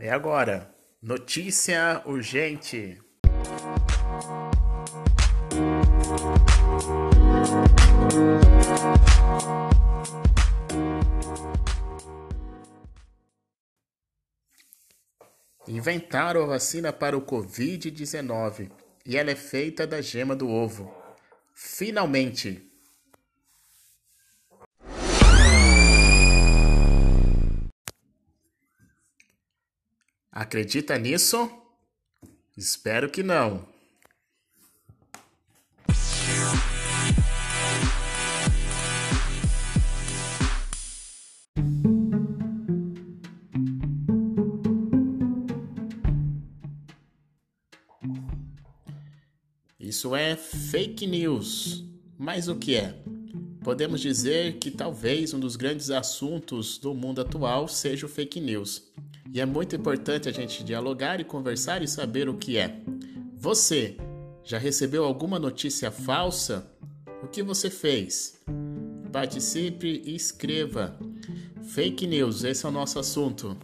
É agora. Notícia urgente. Inventaram a vacina para o Covid-19 e ela é feita da gema do ovo. Finalmente! Acredita nisso? Espero que não. Isso é fake news. Mas o que é? Podemos dizer que talvez um dos grandes assuntos do mundo atual seja o fake news. E é muito importante a gente dialogar e conversar e saber o que é. Você já recebeu alguma notícia falsa? O que você fez? Participe e escreva. Fake news, esse é o nosso assunto.